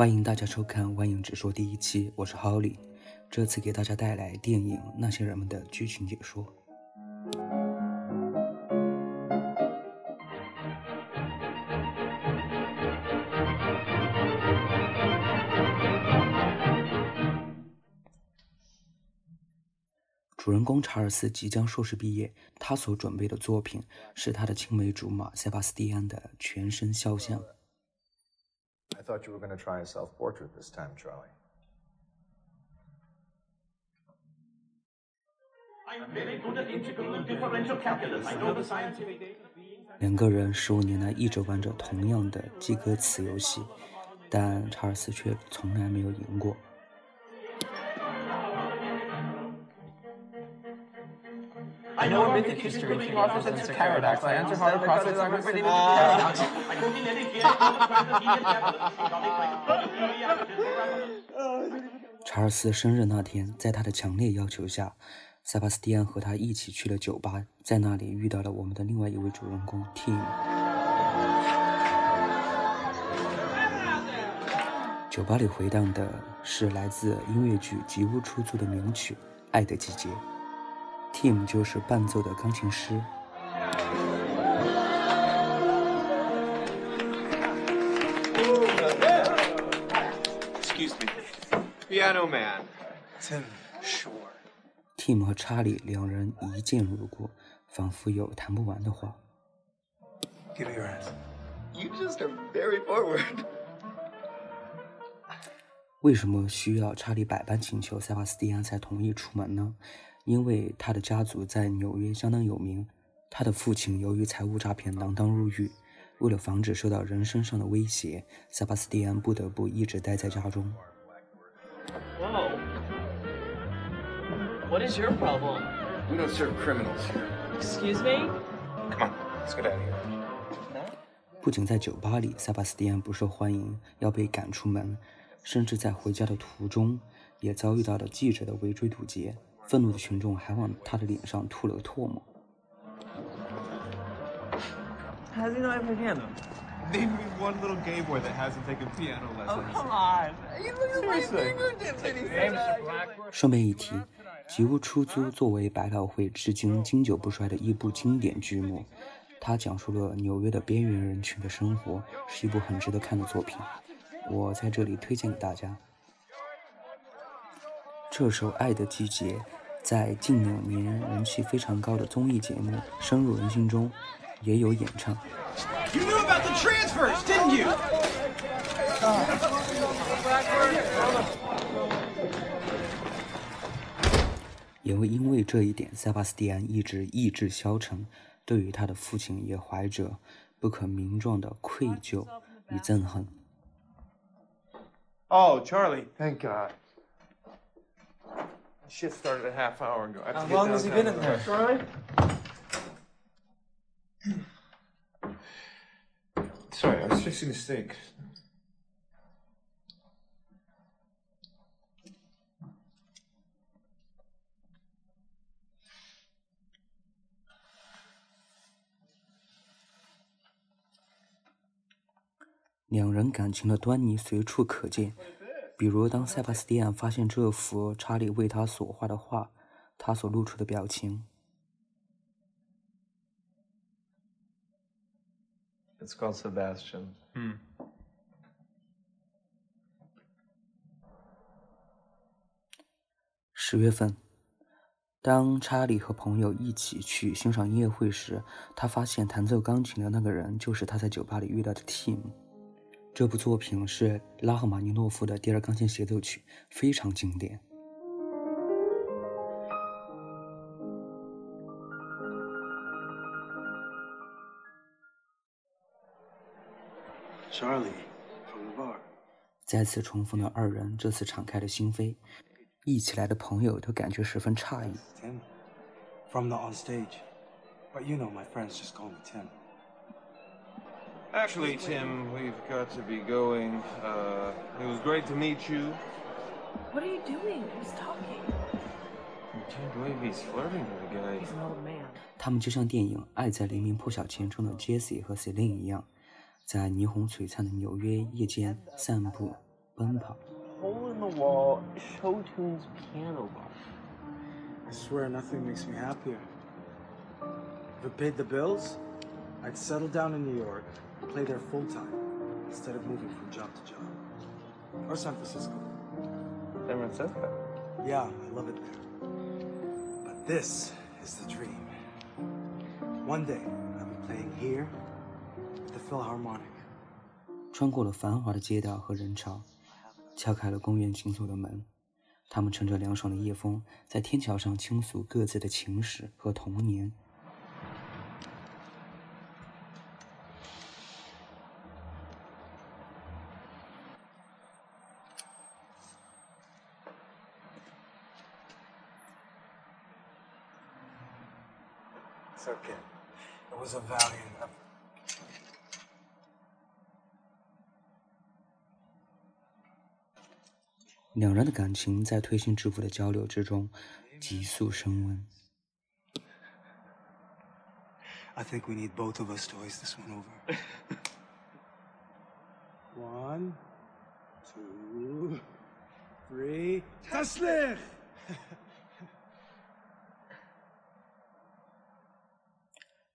欢迎大家收看《万影直说》第一期，我是 Holly，这次给大家带来电影《那些人们》的剧情解说。主人公查尔斯即将硕士毕业，他所准备的作品是他的青梅竹马塞巴斯蒂安的全身肖像。I thought you were going to try a self portrait this time, Charlie. I'm very good at integral and differential calculus. I know the scientific data. 两个人十五年来一直玩着同样的记歌词游戏，但查尔斯却从来没有赢过。I know mythic history paradox. I answer hard across the paradox. 查尔斯生日那天，在他的强烈要求下，塞巴斯蒂安和他一起去了酒吧，在那里遇到了我们的另外一位主人公 Tim。酒吧里回荡的是来自音乐剧《吉屋出租》的名曲《爱的季节》。Tim 就是伴奏的钢琴师。Excuse me, piano man. Tim Shore. Tim 和查理两人一见如故，仿佛有谈不完的话。Give me your hands. You just are very forward. 为什么需要查理百般请求塞巴斯蒂安才同意出门呢？因为他的家族在纽约相当有名，他的父亲由于财务诈骗锒铛入狱。为了防止受到人身上的威胁，塞巴斯蒂安不得不一直待在家中。Whoa! What is your problem? We don't serve criminals here. Excuse me? Come on, let's get out of here. 不仅在酒吧里，塞巴斯蒂安不受欢迎，要被赶出门，甚至在回家的途中，也遭遇到了记者的围追堵截。愤怒的群众还往他的脸上吐了个唾沫。How's he not play piano? Name me one little gay boy that hasn't taken piano Oh lessons. Oh, come on! You look that. 顺便一提，《吉屋出租》作为百老汇至今经久不衰的一部经典剧目，它讲述了纽约的边缘人群的生活，是一部很值得看的作品。我在这里推荐给大家。这首《爱的季节》在近两年人气非常高的综艺节目《深入人心》中也有演唱。You knew about the transfers, didn't you? 也会因为这一点，塞巴斯蒂安一直意志消沉，对于他的父亲也怀着不可名状的愧疚与憎恨。Oh, Charlie. Thank God. Shit started a half hour ago. I have to How get long has he been in downtown. there? Sorry, I was fixing a steak. 两人感情的端倪随处可见， 比如当塞巴斯蒂安发现这幅查理为他所画的画，他所露出的表情。It's called Sebastian. 十月份，当查理和朋友一起去欣赏音乐会时，他发现弹奏钢琴的那个人就是他在酒吧里遇到的 Tim。这部作品是拉赫玛尼诺夫的第二钢琴协奏曲，非常经典。Charlie from the bar. 再次重逢的二人，这次敞开了心扉，一起来的朋友都感觉十分诧异。Tim. From the on stage. But you know my friends just call me Tim. Actually, Tim, we've got to be going. Uh, it was great to meet you. What are you doing? Who's talking? I can't believe he's flirting with a guy. He's an old man. 他们就像电影《爱在黎明破晓前》中的 Jesse 和 Celine 一样，在霓虹璀璨的纽约夜间散步、 奔跑。 Hole in the wall, show tunes piano bar. I swear nothing makes me happier. If it paid the bills, I'd settle down in New York, play there full time, instead of moving from job to job. Or San Francisco. San Francisco. Yeah, I love it there. But this is the dream. One day, I'll be playing here with the Philharmonic. 穿过了繁华的街道和人潮，敲开了公园紧锁的门。他们乘着凉爽的夜风，在天桥上倾诉各自的情史和童年。 的感情在推心置腹的交流之中急速升温。I think we need both of us to hoist this one over. one, two, three. Taslich!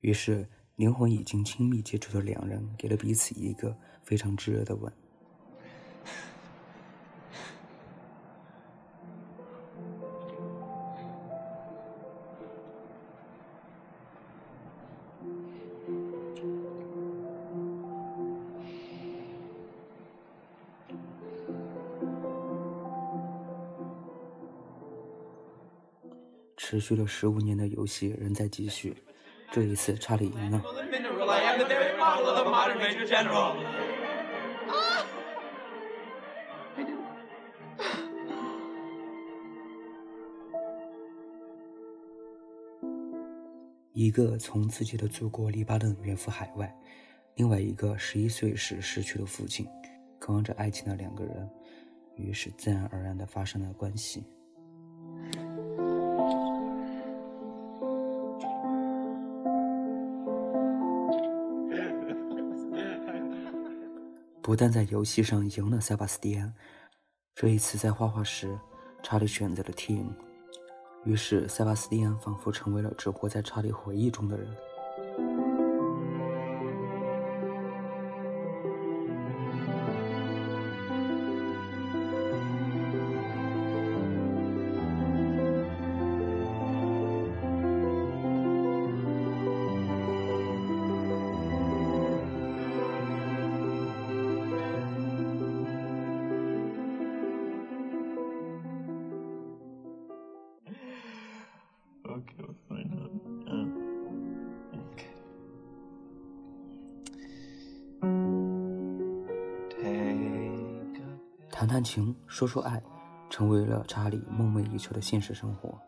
于是，灵魂已经亲密接触的两人给了彼此一个非常炙热的吻。续了十五年的游戏仍在继续，这一次查理赢了。一个从自己的祖国黎巴嫩远赴海外，另外一个十一岁时失去了父亲，渴望着爱情的两个人，于是自然而然的发生了关系。不但在游戏上赢了塞巴斯蒂安，这一次在画画时，查理选择了 Tim。于是，塞巴斯蒂安仿佛成为了只活在查理回忆中的人。A 弹弹琴，说说爱，成为了查理梦寐以求的现实生活。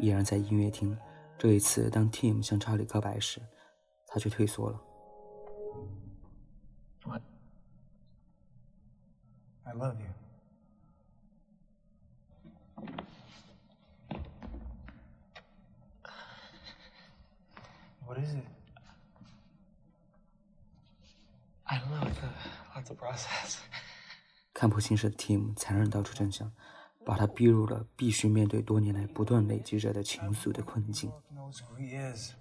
依然在音乐厅，这一次当 Tim 向查理告白时，他却退缩了。What? I love you. What is it? I don't know. It's a, lots of process. 看破心事的 Tim 残忍道出真相，把他逼入了必须面对多年来不断累积着的情愫的困境。 knows who he is.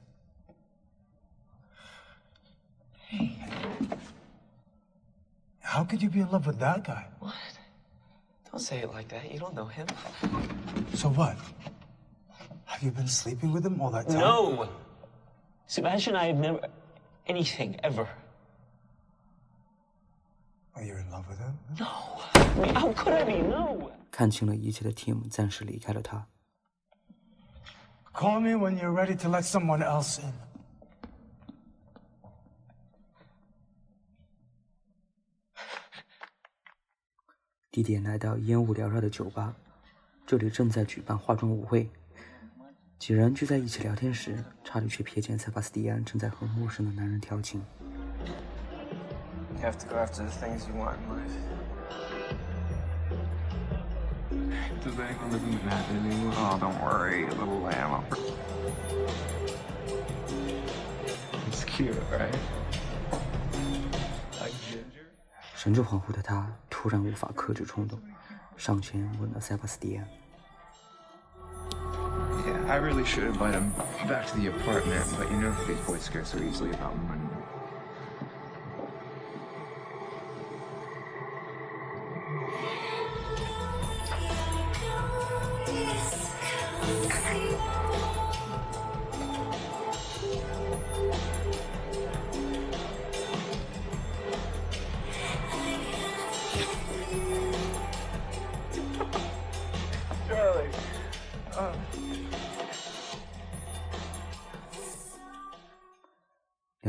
How could you be in love with that guy? What? Don't say it like that. You don't know him. So what? Have you been sleeping with him all that time? No! Sebastian and I have never. anything, ever. Are you in love with him? No! How could I be? No! 看清了一切的 Tim 暂时离开了他。Call me when you're ready to let someone else in. 地点来到烟雾缭绕的酒吧，这里正在举办化妆舞会。几人聚在一起聊天时，查理却瞥见塞巴斯蒂安正在和陌生的男人调情。You have to go after the things you want in life. Does anyone live in Manhattan anymore? Oh, don't worry, little lamb. It's cute, right? Like ginger? 神志恍惚的他突 突然无法克制冲动，上前吻了塞巴斯蒂安。Yeah, I really should invite him back to the apartment, but you know these boys get so easily about money.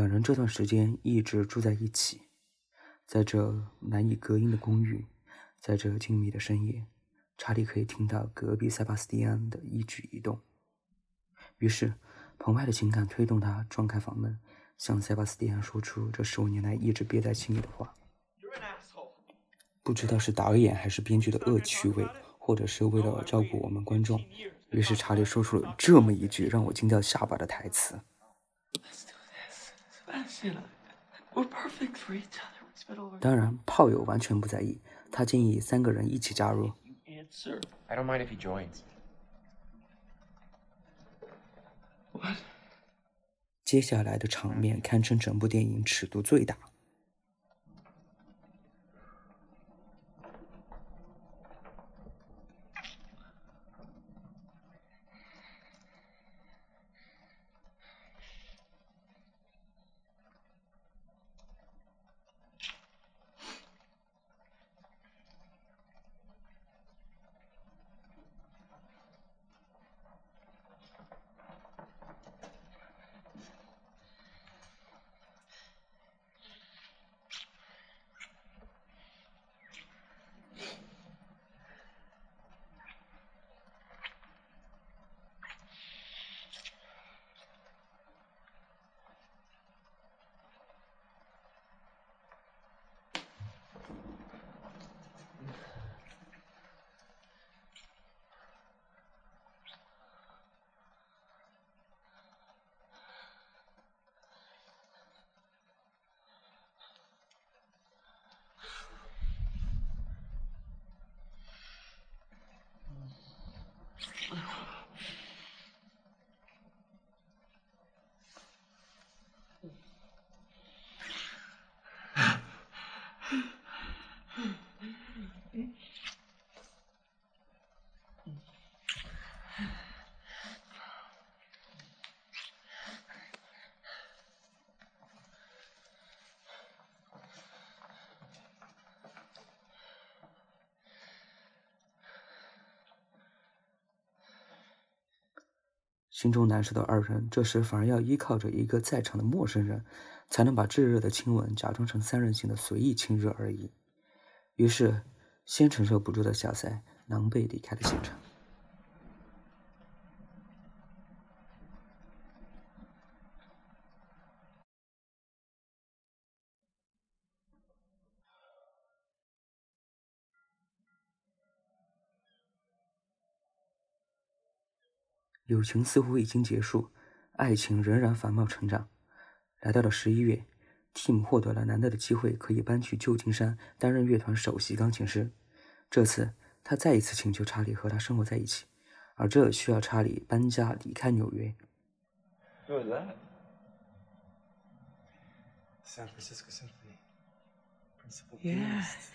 两人这段时间一直住在一起，在这难以隔音的公寓，在这静谧的深夜，查理可以听到隔壁塞巴斯蒂安的一举一动。于是，澎湃的情感推动他撞开房门，向塞巴斯蒂安说出这十五年来一直憋在心里的话。不知道是导演还是编剧的恶趣味，或者是为了照顾我们观众，于是查理说出了这么一句让我惊掉下巴的台词。当然，炮友完全不在意，他建议三个人一起加入。Answer. I don't mind if he joins. 接下来的场面堪称整部电影尺度最大。心中难受的二人，这时反而要依靠着一个在场的陌生人，才能把炙热的亲吻假装成三人行的随意亲热而已。于是，先承受不住的小塞狼狈离开了现场。友情似乎已经结束，爱情仍然繁茂成长。来到了十一月，Tim 获得了难得的机会，可以搬去旧金山担任乐团首席钢琴师。这次，他再一次请求查理和他生活在一起，而这需要查理搬家离开纽约。Who was that? San Francisco Symphony. Principal Yeah. pianist.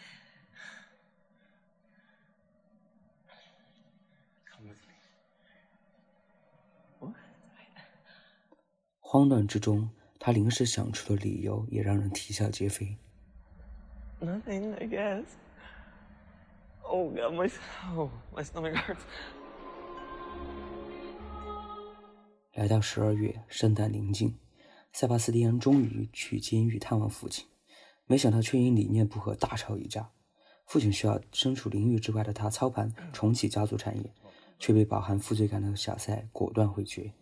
Come with me. 慌乱之中，他临时想出的理由也让人啼笑皆非。Nothing, I guess. Oh god, my oh my stomach hurts. 来到十二月，圣诞临近，塞巴斯蒂安终于去监狱探望父亲，没想到却因理念不合大吵一架。父亲需要身处囹圄之外的他操盘重启家族产业，却被饱含负罪感的小塞果断回绝。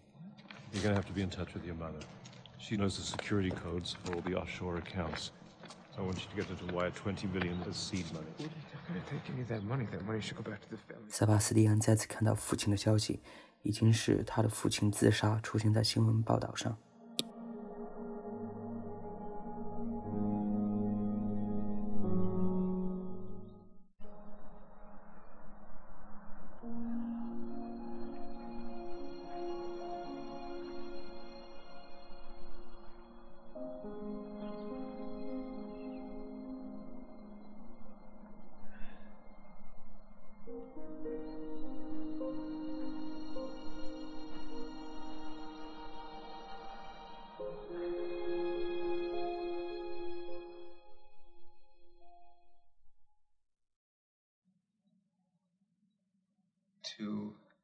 You're gonna have to be in touch with your mother. She knows the security codes for all the offshore accounts. I want you to get her to wire 20 million as seed money. They're gonna take any of that money. That money should go back to the family. 塞巴斯蒂安再次看到父亲的消息，已经是他的父亲自杀出现在新闻报道上。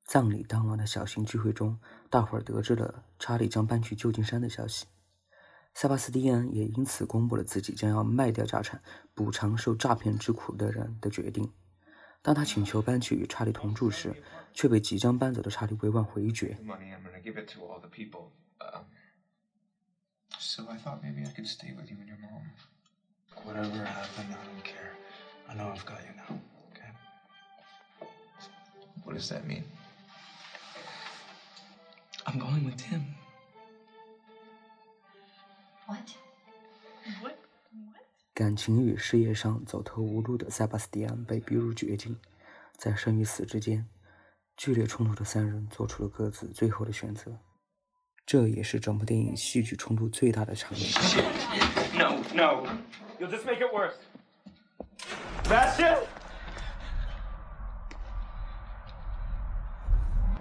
葬礼当晚的小型聚会中，大伙儿得知了查理将搬去旧金山的消息。塞巴斯蒂安也因此公布了自己将要卖掉家产，补偿受诈骗之苦的人的决定。当他请求搬去与查理同住时，却被即将搬走的查理委婉回绝。What does that mean? I'm going with Tim. What? What? 感情与事业上走投无路的塞巴斯蒂安被逼入绝境，在生与死之间，剧烈冲突的三人做出了各自最后的选择。这也是整部电影戏剧冲突最大的场面。 No, no. You'll just make it worse. Sebastian?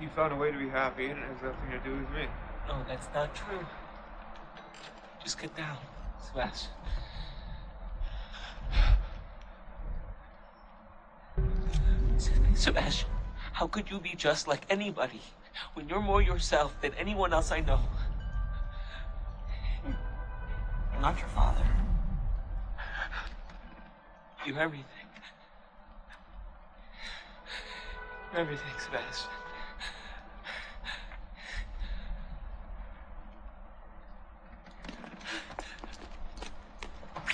You found a way to be happy, and it has nothing to do with me. No, that's not true. Just get down, Sebastian. Sebastian, how could you be just like anybody when you're more yourself than anyone else I know? I'm not your father. You're everything. You're everything, Sebastian.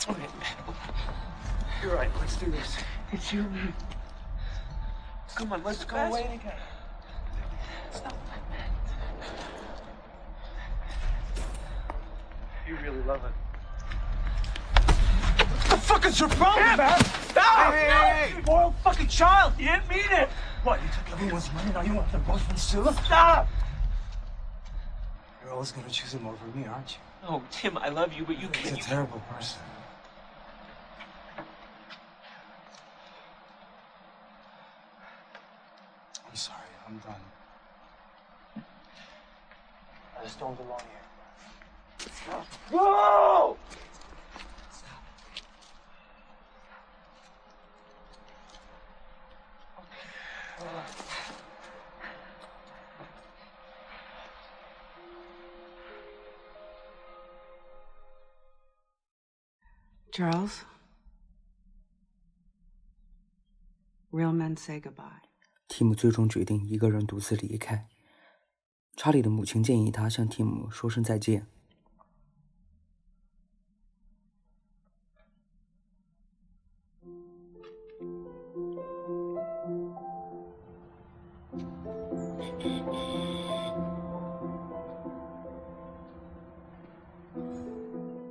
Okay. You're right. Let's do this. It's you. Come on, let's go away together. Stop. You really love it. What the fuck is your problem, man? Stop! Hey, hey, hey! You spoiled fucking child! You didn't mean it. What, you took everyone's money, now you want their boyfriends too? Stop. You're always gonna choose him over me, aren't you? Oh, Tim, I love you, but you He's can't. a terrible person. I'm done. I just don't belong here. Whoa! Charles, real men say goodbye. 蒂姆最终决定一个人独自离开。查理的母亲建议他向蒂姆说声再见。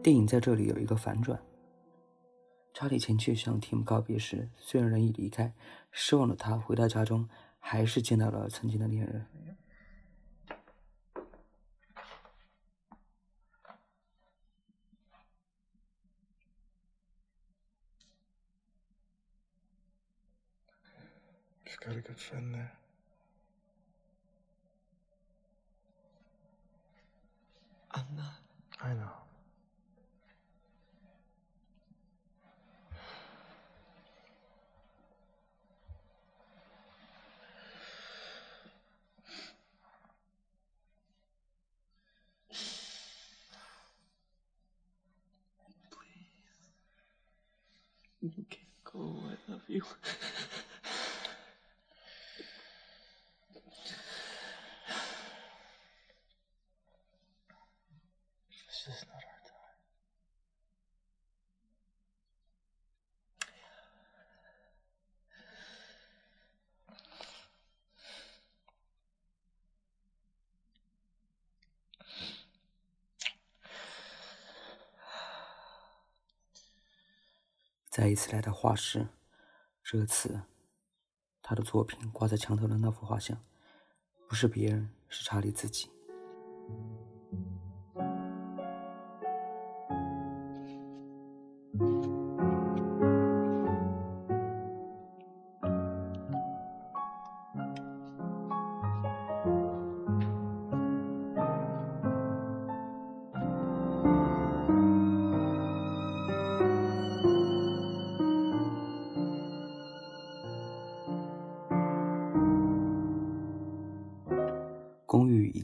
电影在这里有一个反转。查理前去向蒂姆告别时，虽然人已离开，失望的他回到家中，还是见到了曾经的恋人。再一次来到画室，这次他的作品挂在墙头的那幅画像，不是别人，是查理自己。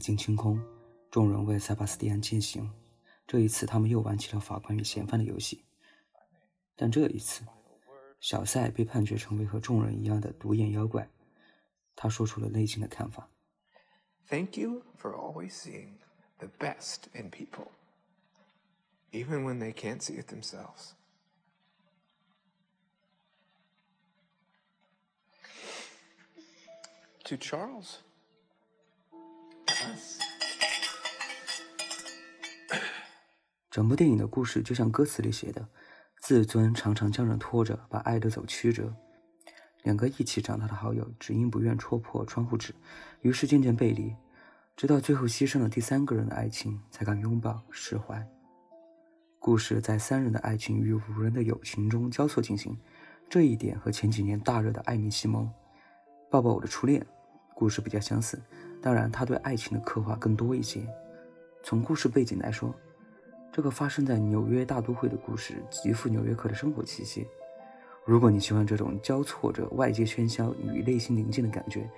经清空，众人为塞巴斯蒂安践行。这一次，他们又玩起了法官与嫌犯的游戏。但这一次，小塞被判决成为和众人一样的独眼妖怪。他说出了内心的看法。Thank you for always seeing the best in people, even when they can't see it themselves. To Charles. 整部电影的故事就像歌词里写的：“自尊常常将人拖着，把爱都走曲折。”两个一起长大的好友，只因不愿戳破窗户纸，于是渐渐背离，直到最后牺牲了第三个人的爱情，才敢拥抱释怀。故事在三人的爱情与五人的友情中交错进行，这一点和前几年大热的《爱你西蒙》《抱抱我的初恋》故事比较相似，当然他对爱情的刻画更多一些。从故事背景来说，这个发生在纽约大都会的故事，极富纽约客的生活气息。如果你喜欢这种交错着外界喧嚣与内心宁静的感觉，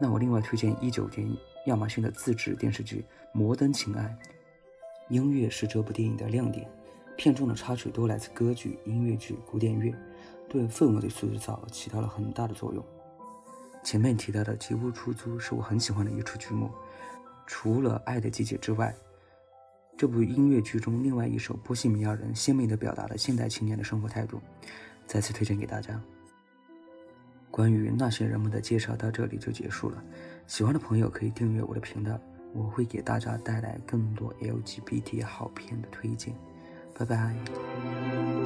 那我另外推荐一九年亚马逊的自制电视剧《摩登情爱》。音乐是这部电影的亮点，片中的插曲都来自歌剧、音乐剧、古典乐，对氛围的塑造起到了很大的作用。前面提到的《吉屋出租》是我很喜欢的一出剧目，除了《爱的季节》之外，这部音乐剧中另外一首《波西米亚人》鲜明地表达了现代青年的生活态度。再次推荐给大家。关于那些人们的介绍到这里就结束了。喜欢的朋友可以订阅我的频道，我会给大家带来更多 LGBT 好片的推荐。拜拜。